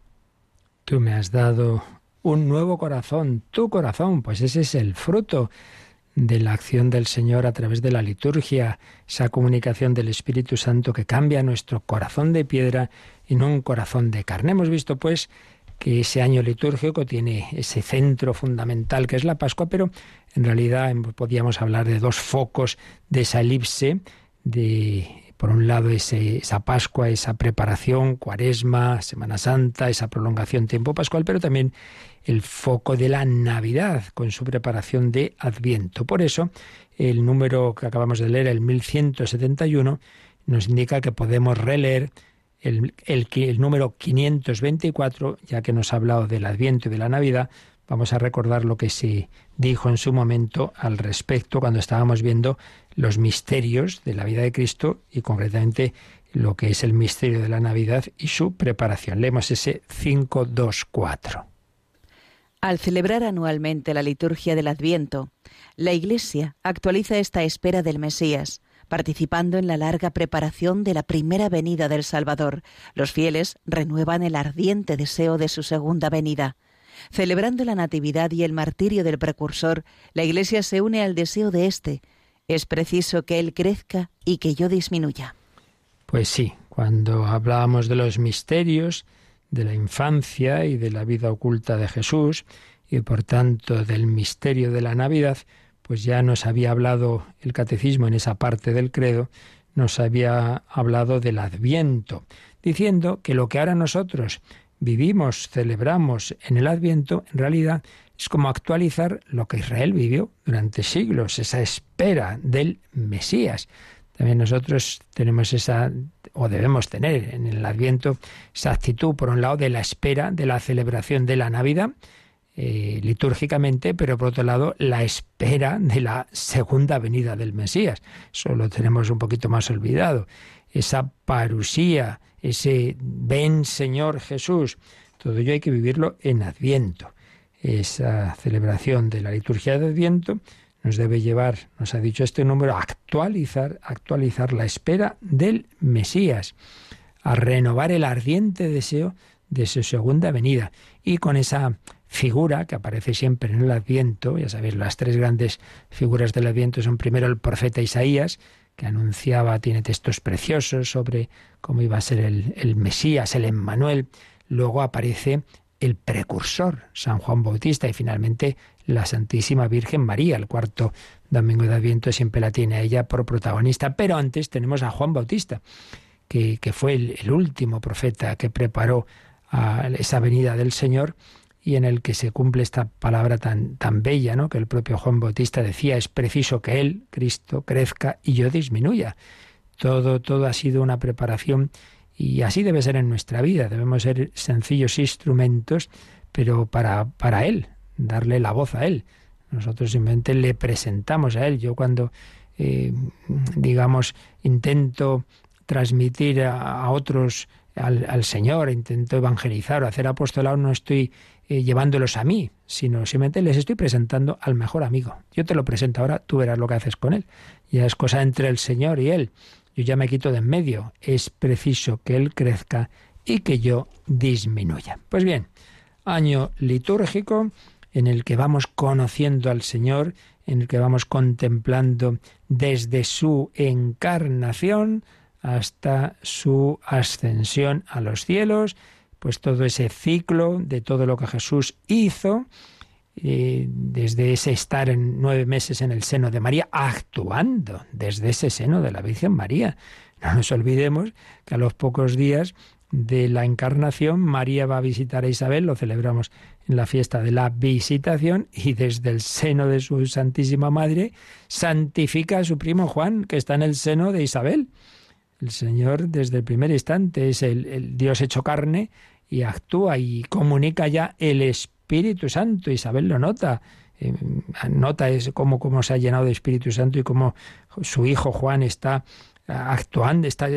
Tú me has dado un nuevo corazón, tu corazón, pues ese es el fruto de la acción del Señor a través de la liturgia, esa comunicación del Espíritu Santo que cambia nuestro corazón de piedra en un corazón de carne. Hemos visto pues que ese año litúrgico tiene ese centro fundamental que es la Pascua, pero en realidad podíamos hablar de dos focos de esa elipse de por un lado esa Pascua, esa preparación, Cuaresma, Semana Santa, esa prolongación tiempo pascual, pero también el foco de la Navidad con su preparación de Adviento. Por eso, el número que acabamos de leer, el 1171, nos indica que podemos releer el, el, el número 524, ya que nos ha hablado del Adviento y de la Navidad, vamos a recordar lo que se dijo en su momento al respecto cuando estábamos viendo los misterios de la vida de Cristo y concretamente lo que es el misterio de la Navidad y su preparación. Leemos ese 524. Al celebrar anualmente la liturgia del Adviento, la Iglesia actualiza esta espera del Mesías, participando en la larga preparación de la primera venida del Salvador. Los fieles renuevan el ardiente deseo de su segunda venida. Celebrando la Natividad y el martirio del precursor, la Iglesia se une al deseo de éste, es preciso que Él crezca y que yo disminuya. Pues sí, cuando hablábamos de los misterios, de la infancia y de la vida oculta de Jesús, y por tanto del misterio de la Navidad, pues ya nos había hablado el catecismo en esa parte del credo, nos había hablado del adviento, diciendo que lo que ahora nosotros vivimos, celebramos en el adviento, en realidad es como actualizar lo que Israel vivió durante siglos, esa espera del Mesías. También nosotros tenemos esa, o debemos tener en el Adviento, esa actitud, por un lado, de la espera de la celebración de la Navidad, eh, litúrgicamente, pero por otro lado, la espera de la segunda venida del Mesías. Eso lo tenemos un poquito más olvidado. Esa parusía, ese ven Señor Jesús, todo ello hay que vivirlo en Adviento esa celebración de la liturgia de Adviento nos debe llevar, nos ha dicho este número, a actualizar, actualizar la espera del Mesías, a renovar el ardiente deseo de su segunda venida. Y con esa figura que aparece siempre en el Adviento, ya sabéis, las tres grandes figuras del Adviento son primero el profeta Isaías, que anunciaba, tiene textos preciosos sobre cómo iba a ser el, el Mesías, el Emmanuel. Luego aparece el precursor, San Juan Bautista, y finalmente la Santísima Virgen María. El cuarto domingo de Adviento siempre la tiene a ella por protagonista, pero antes tenemos a Juan Bautista, que, fue el, último profeta que preparó a esa venida del Señor y en el que se cumple esta palabra tan, tan bella, ¿no? que el propio Juan Bautista decía, es preciso que Él, Cristo, crezca y yo disminuya. Todo, todo ha sido una preparación y así debe ser en nuestra vida. Debemos ser sencillos instrumentos, pero para, para Él, darle la voz a Él. Nosotros simplemente le presentamos a Él. Yo cuando, eh, digamos, intento transmitir a, otros al, Señor, intento evangelizar o hacer apostolado, no estoy eh, llevándolos a mí, sino simplemente les estoy presentando al mejor amigo. Yo te lo presento ahora, tú verás lo que haces con Él. Ya es cosa entre el Señor y Él yo ya me quito de en medio. Es preciso que Él crezca y que yo disminuya. Pues bien, año litúrgico en el que vamos conociendo al Señor, en el que vamos contemplando desde su encarnación hasta su ascensión a los cielos, pues todo ese ciclo de todo lo que Jesús hizo desde ese estar en nueve meses en el seno de María, actuando desde ese seno de la Virgen María. No nos olvidemos que a los pocos días de la encarnación, María va a visitar a Isabel, lo celebramos en la fiesta de la visitación, y desde el seno de su Santísima Madre santifica a su primo Juan, que está en el seno de Isabel. El Señor desde el primer instante es el, Dios hecho carne y actúa y comunica ya el Espíritu Santo. Isabel lo nota, eh, nota es cómo, cómo se ha llenado de Espíritu Santo y cómo su hijo Juan está actuando, está,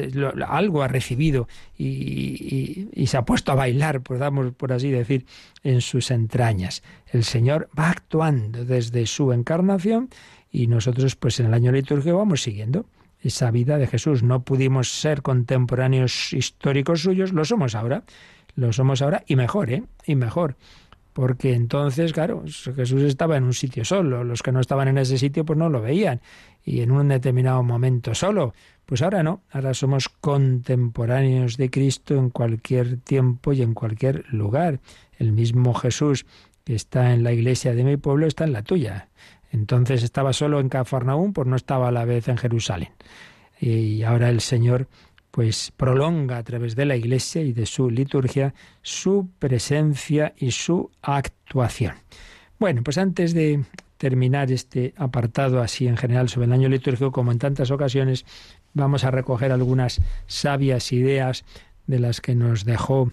algo ha recibido y, se ha puesto a bailar, podamos por así decir, en sus entrañas. El Señor va actuando desde su encarnación y nosotros pues en el año litúrgico vamos siguiendo esa vida de Jesús. No pudimos ser contemporáneos históricos suyos, lo somos ahora, lo somos ahora y mejor, ¿eh? Y mejor porque entonces, claro, Jesús estaba en un sitio solo, los que no estaban en ese sitio pues no lo veían, y en un determinado momento solo. Pues ahora no, ahora somos contemporáneos de Cristo en cualquier tiempo y en cualquier lugar. El mismo Jesús que está en la iglesia de mi pueblo está en la tuya. Entonces estaba solo en Cafarnaúm, pues no estaba a la vez en Jerusalén. Y ahora el Señor pues prolonga a través de la Iglesia y de su liturgia su presencia y su actuación. Bueno, pues antes de terminar este apartado así en general sobre el año litúrgico, como en tantas ocasiones, vamos a recoger algunas sabias ideas de las que nos dejó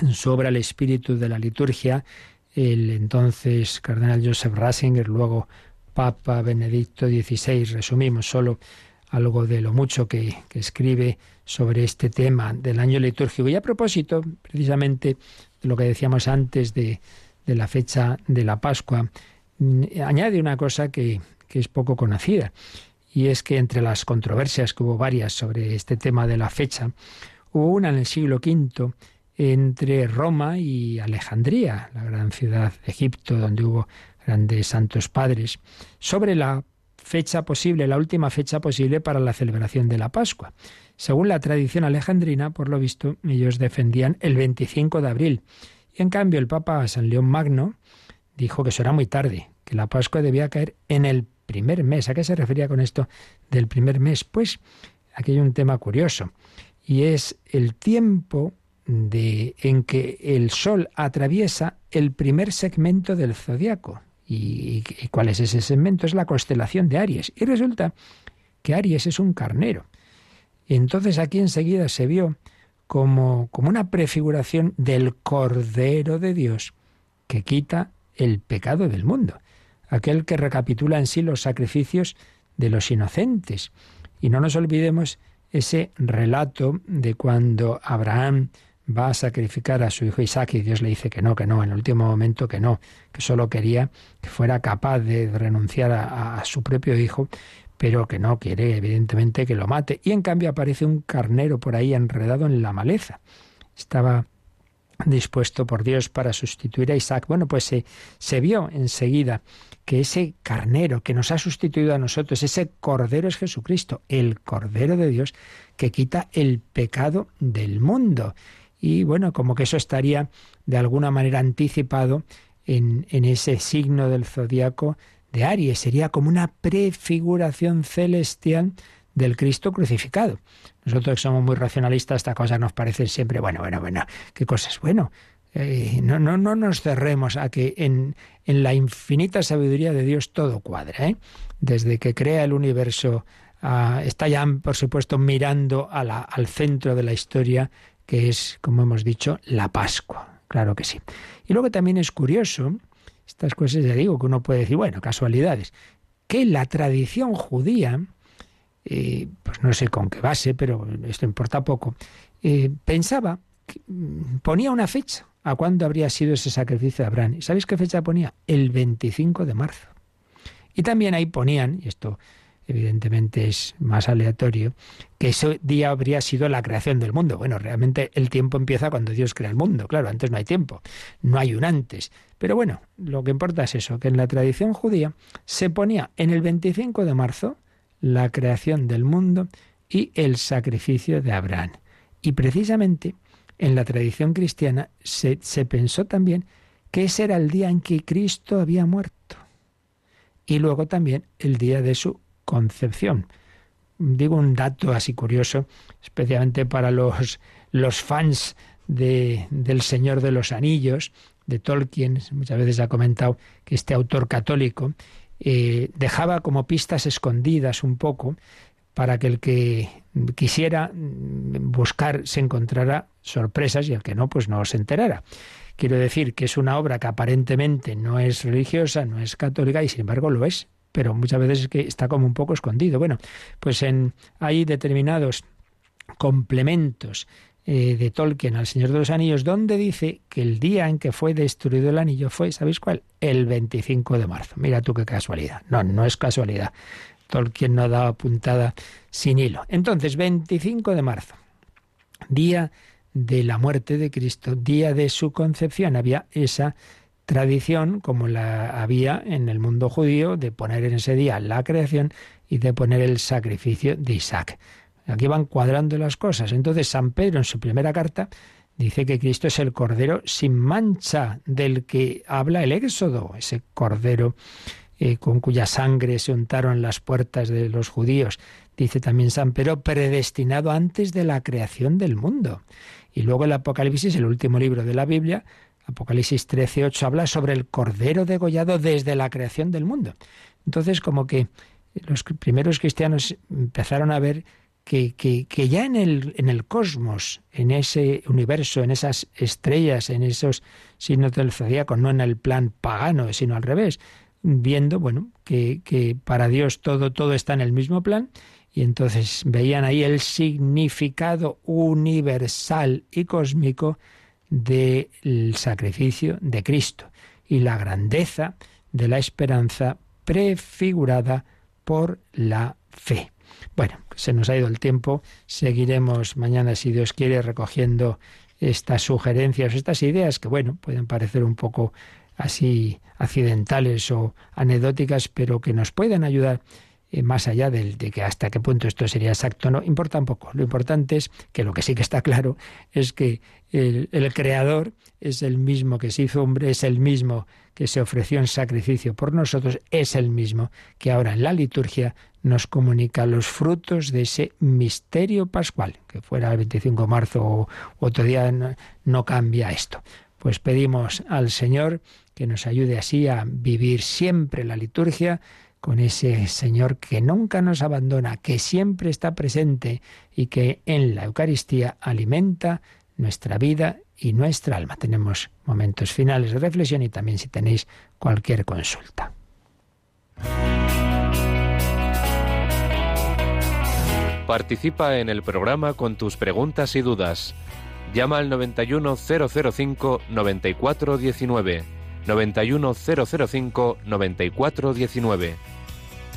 en su obra El espíritu de la liturgia el entonces cardenal Joseph Ratzinger, luego Papa Benedicto XVI. Resumimos solo algo de lo mucho que, escribe sobre este tema del año litúrgico. Y a propósito, precisamente, de lo que decíamos antes de, la fecha de la Pascua, mm, añade una cosa que, que es poco conocida, y es que entre las controversias que hubo varias sobre este tema de la fecha, hubo una en el siglo V entre Roma y Alejandría, la gran ciudad de Egipto, donde hubo grandes santos padres, sobre la fecha posible, la última fecha posible para la celebración de la Pascua. Según la tradición alejandrina, por lo visto, ellos defendían el 25 de abril. Y en cambio el Papa San León Magno dijo que eso era muy tarde, que la Pascua debía caer en el primer mes. ¿A qué se refería con esto del primer mes? Pues aquí hay un tema curioso, y es el tiempo de, en que el Sol atraviesa el primer segmento del zodiaco. ¿Y, cuál es ese segmento? Es la constelación de Aries. Y resulta que Aries es un carnero. Entonces aquí enseguida se vio como, como una prefiguración del Cordero de Dios que quita el pecado del mundo, aquel que recapitula en sí los sacrificios de los inocentes. Y no nos olvidemos ese relato de cuando Abraham va a sacrificar a su hijo Isaac y Dios le dice que no, que no, en el último momento que no, que solo quería que fuera capaz de renunciar a, su propio hijo, pero que no quiere evidentemente que lo mate. Y en cambio aparece un carnero por ahí enredado en la maleza. Estaba dispuesto por Dios para sustituir a Isaac. Bueno, pues se, se vio enseguida que ese carnero que nos ha sustituido a nosotros, ese cordero es Jesucristo, el cordero de Dios que quita el pecado del mundo y bueno, como que eso estaría de alguna manera anticipado en, en ese signo del zodiaco de Aries, sería como una prefiguración celestial del Cristo crucificado. Nosotros que somos muy racionalistas, esta cosa nos parece siempre, bueno, bueno, bueno, qué cosas, bueno. Eh, no, no, no nos cerremos a que en, en, la infinita sabiduría de Dios todo cuadra. ¿eh? Desde que crea el universo, ah, está ya, por supuesto, mirando a la, al centro de la historia que es, como hemos dicho, la Pascua. Claro que sí. Y luego también es curioso, estas cosas ya digo que uno puede decir, bueno, casualidades, que la tradición judía, eh, pues no sé con qué base, pero esto importa poco, eh, pensaba, mm, ponía una fecha a cuándo habría sido ese sacrificio de Abraham. ¿Y sabéis qué fecha ponía? El 25 de marzo. Y también ahí ponían, y esto evidentemente es más aleatorio, que ese día habría sido la creación del mundo. Bueno, realmente el tiempo empieza cuando Dios crea el mundo, claro, antes no hay tiempo, no hay un antes. Pero bueno, lo que importa es eso, que en la tradición judía se ponía en el 25 de marzo la creación del mundo y el sacrificio de Abraham. Y precisamente en la tradición cristiana se, pensó también que ese era el día en que Cristo había muerto. Y luego también el día de su concepción. digo un dato así curioso, especialmente para los, los fans de, del Señor de los Anillos, de Tolkien, muchas veces ha comentado que este autor católico eh, dejaba como pistas escondidas un poco para que el que quisiera buscar se encontrara sorpresas y el que no, pues no se enterara. Quiero decir que es una obra que aparentemente no es religiosa, no es católica y sin embargo lo es, pero muchas veces es que está como un poco escondido. Bueno, pues en, hay determinados complementos eh, de Tolkien al Señor de los Anillos, donde dice que el día en que fue destruido el anillo fue, ¿sabéis cuál? El 25 de marzo. Mira tú qué casualidad. No, no es casualidad. Tolkien no ha dado puntada sin hilo. Entonces, 25 de marzo, día de la muerte de Cristo, día de su concepción. Había esa tradición, como la había en el mundo judío, de poner en ese día la creación y de poner el sacrificio de Isaac. Aquí van cuadrando las cosas. Entonces San Pedro en su primera carta dice que Cristo es el Cordero sin mancha del que habla el Éxodo, ese Cordero eh, con cuya sangre se untaron las puertas de los judíos. Dice también San Pedro, predestinado antes de la creación del mundo. Y luego el Apocalipsis, el último libro de la Biblia, Apocalipsis 13:8 habla sobre el cordero degollado desde la creación del mundo. Entonces, como que los primeros cristianos empezaron a ver que, que, que, ya en el, en el cosmos, en ese universo, en esas estrellas, en esos signos del zodíaco, no en el plan pagano, sino al revés, viendo, bueno, que, que para Dios todo, todo está en el mismo plan y entonces veían ahí el significado universal y cósmico del sacrificio de Cristo y la grandeza de la esperanza prefigurada por la fe. Bueno, se nos ha ido el tiempo, seguiremos mañana, si Dios quiere, recogiendo estas sugerencias, estas ideas que, bueno, pueden parecer un poco así accidentales o anecdóticas, pero que nos pueden ayudar eh, más allá de, que hasta qué punto esto sería exacto, no importa un poco. Lo importante es que lo que sí que está claro es que el, el, Creador es el mismo que se hizo hombre, es el mismo que se ofreció en sacrificio por nosotros, es el mismo que ahora en la liturgia nos comunica los frutos de ese misterio pascual, que fuera el 25 de marzo o otro día no cambia esto. Pues pedimos al Señor que nos ayude así a vivir siempre la liturgia, con ese Señor que nunca nos abandona, que siempre está presente y que en la Eucaristía alimenta nuestra vida y nuestra alma. Tenemos momentos finales de reflexión y también si tenéis cualquier consulta. Participa en el programa con tus preguntas y dudas. Llama al 91005 9419.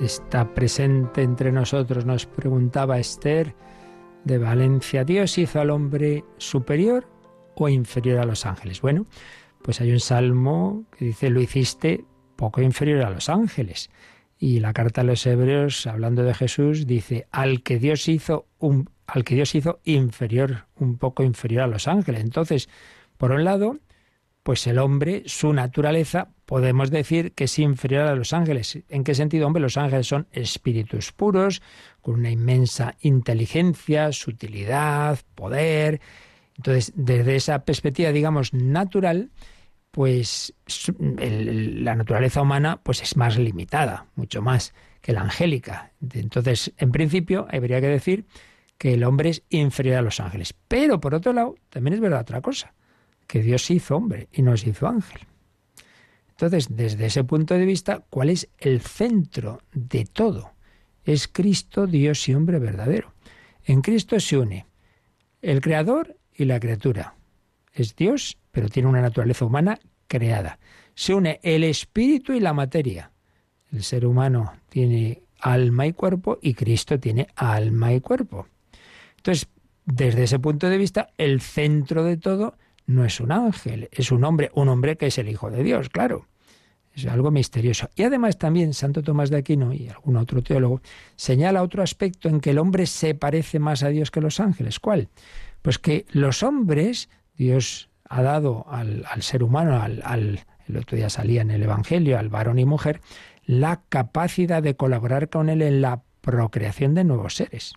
está presente entre nosotros, nos preguntaba Esther de Valencia, ¿Dios hizo al hombre superior o inferior a los ángeles? Bueno, pues hay un salmo que dice, lo hiciste poco inferior a los ángeles. Y la carta a los hebreos, hablando de Jesús, dice, al que Dios hizo un, al que Dios hizo inferior, un poco inferior a los ángeles. Entonces, por un lado, pues el hombre, su naturaleza, podemos decir que es inferior a los ángeles. ¿En qué sentido? Hombre, los ángeles son espíritus puros, con una inmensa inteligencia, sutilidad, poder. Entonces, desde esa perspectiva, digamos, natural, pues la naturaleza humana pues es más limitada, mucho más que la angélica. Entonces, en principio, habría que decir que el hombre es inferior a los ángeles. Pero, por otro lado, también es verdad otra cosa que Dios hizo hombre y nos hizo ángel. Entonces, desde ese punto de vista, ¿cuál es el centro de todo? Es Cristo, Dios y hombre verdadero. En Cristo se une el Creador y la criatura. Es Dios, pero tiene una naturaleza humana creada. Se une el espíritu y la materia. El ser humano tiene alma y cuerpo y Cristo tiene alma y cuerpo. Entonces, desde ese punto de vista, el centro de todo no es un ángel, es un hombre, un hombre que es el Hijo de Dios, claro. Es algo misterioso. Y además también Santo Tomás de Aquino y algún otro teólogo señala otro aspecto en que el hombre se parece más a Dios que los ángeles. ¿Cuál? Pues que los hombres, Dios ha dado al, ser humano, al, al, el otro día salía en el Evangelio, al varón y mujer, la capacidad de colaborar con él en la procreación de nuevos seres.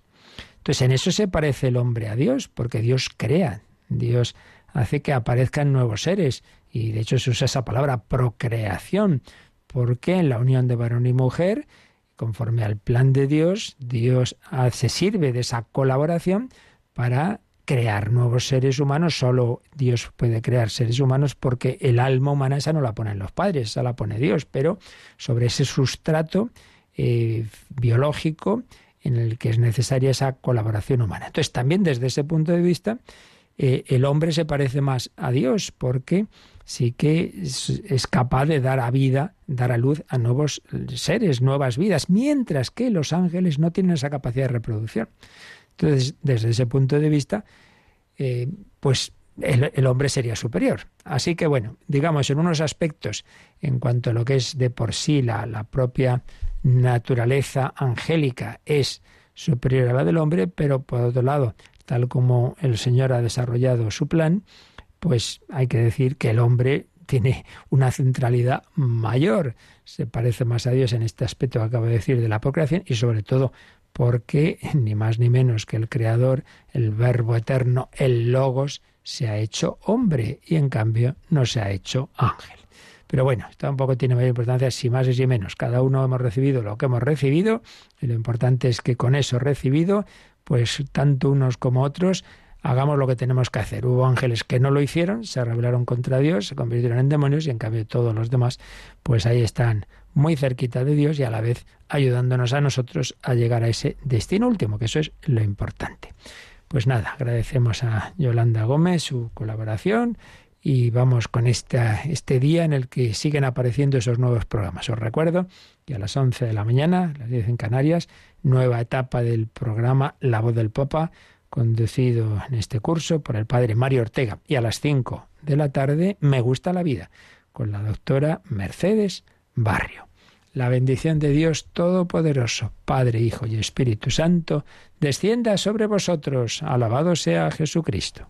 Entonces en eso se parece el hombre a Dios, porque Dios crea, Dios hace que aparezcan nuevos seres. Y de hecho se usa esa palabra procreación, porque en la unión de varón y mujer, conforme al plan de Dios, Dios se sirve de esa colaboración para crear nuevos seres humanos. Solo Dios puede crear seres humanos porque el alma humana esa no la ponen los padres, esa la pone Dios, pero sobre ese sustrato eh, biológico en el que es necesaria esa colaboración humana. Entonces, también desde ese punto de vista, eh, el hombre se parece más a Dios porque sí que es, capaz de dar a vida, dar a luz a nuevos seres, nuevas vidas, mientras que los ángeles no tienen esa capacidad de reproducción. Entonces, desde ese punto de vista, eh, pues el, hombre sería superior. Así que, bueno, digamos, en unos aspectos, en cuanto a lo que es de por sí la, la propia naturaleza angélica es superior a la del hombre, pero por otro lado, tal como el Señor ha desarrollado su plan, pues hay que decir que el hombre tiene una centralidad mayor, se parece más a Dios en este aspecto que acabo de decir de la procreación y sobre todo porque ni más ni menos que el Creador, el Verbo eterno, el Logos, se ha hecho hombre y en cambio no se ha hecho ángel. Pero bueno, tampoco tiene mayor importancia si más y si menos. Cada uno hemos recibido lo que hemos recibido y lo importante es que con eso recibido pues tanto unos como otros hagamos lo que tenemos que hacer. Hubo ángeles que no lo hicieron, se rebelaron contra Dios, se convirtieron en demonios y en cambio todos los demás, pues ahí están muy cerquita de Dios y a la vez ayudándonos a nosotros a llegar a ese destino último, que eso es lo importante. Pues nada, agradecemos a Yolanda Gómez su colaboración y vamos con este día en el que siguen apareciendo esos nuevos programas. Os recuerdo que a las 11 de la mañana, las 10 en Canarias, nueva etapa del programa La voz del Papa, conducido en este curso por el padre Mario Ortega. Y a las 5 de la tarde, Me gusta la vida, con la doctora Mercedes Barrio. La bendición de Dios Todopoderoso, Padre, Hijo y Espíritu Santo, descienda sobre vosotros. Alabado sea Jesucristo.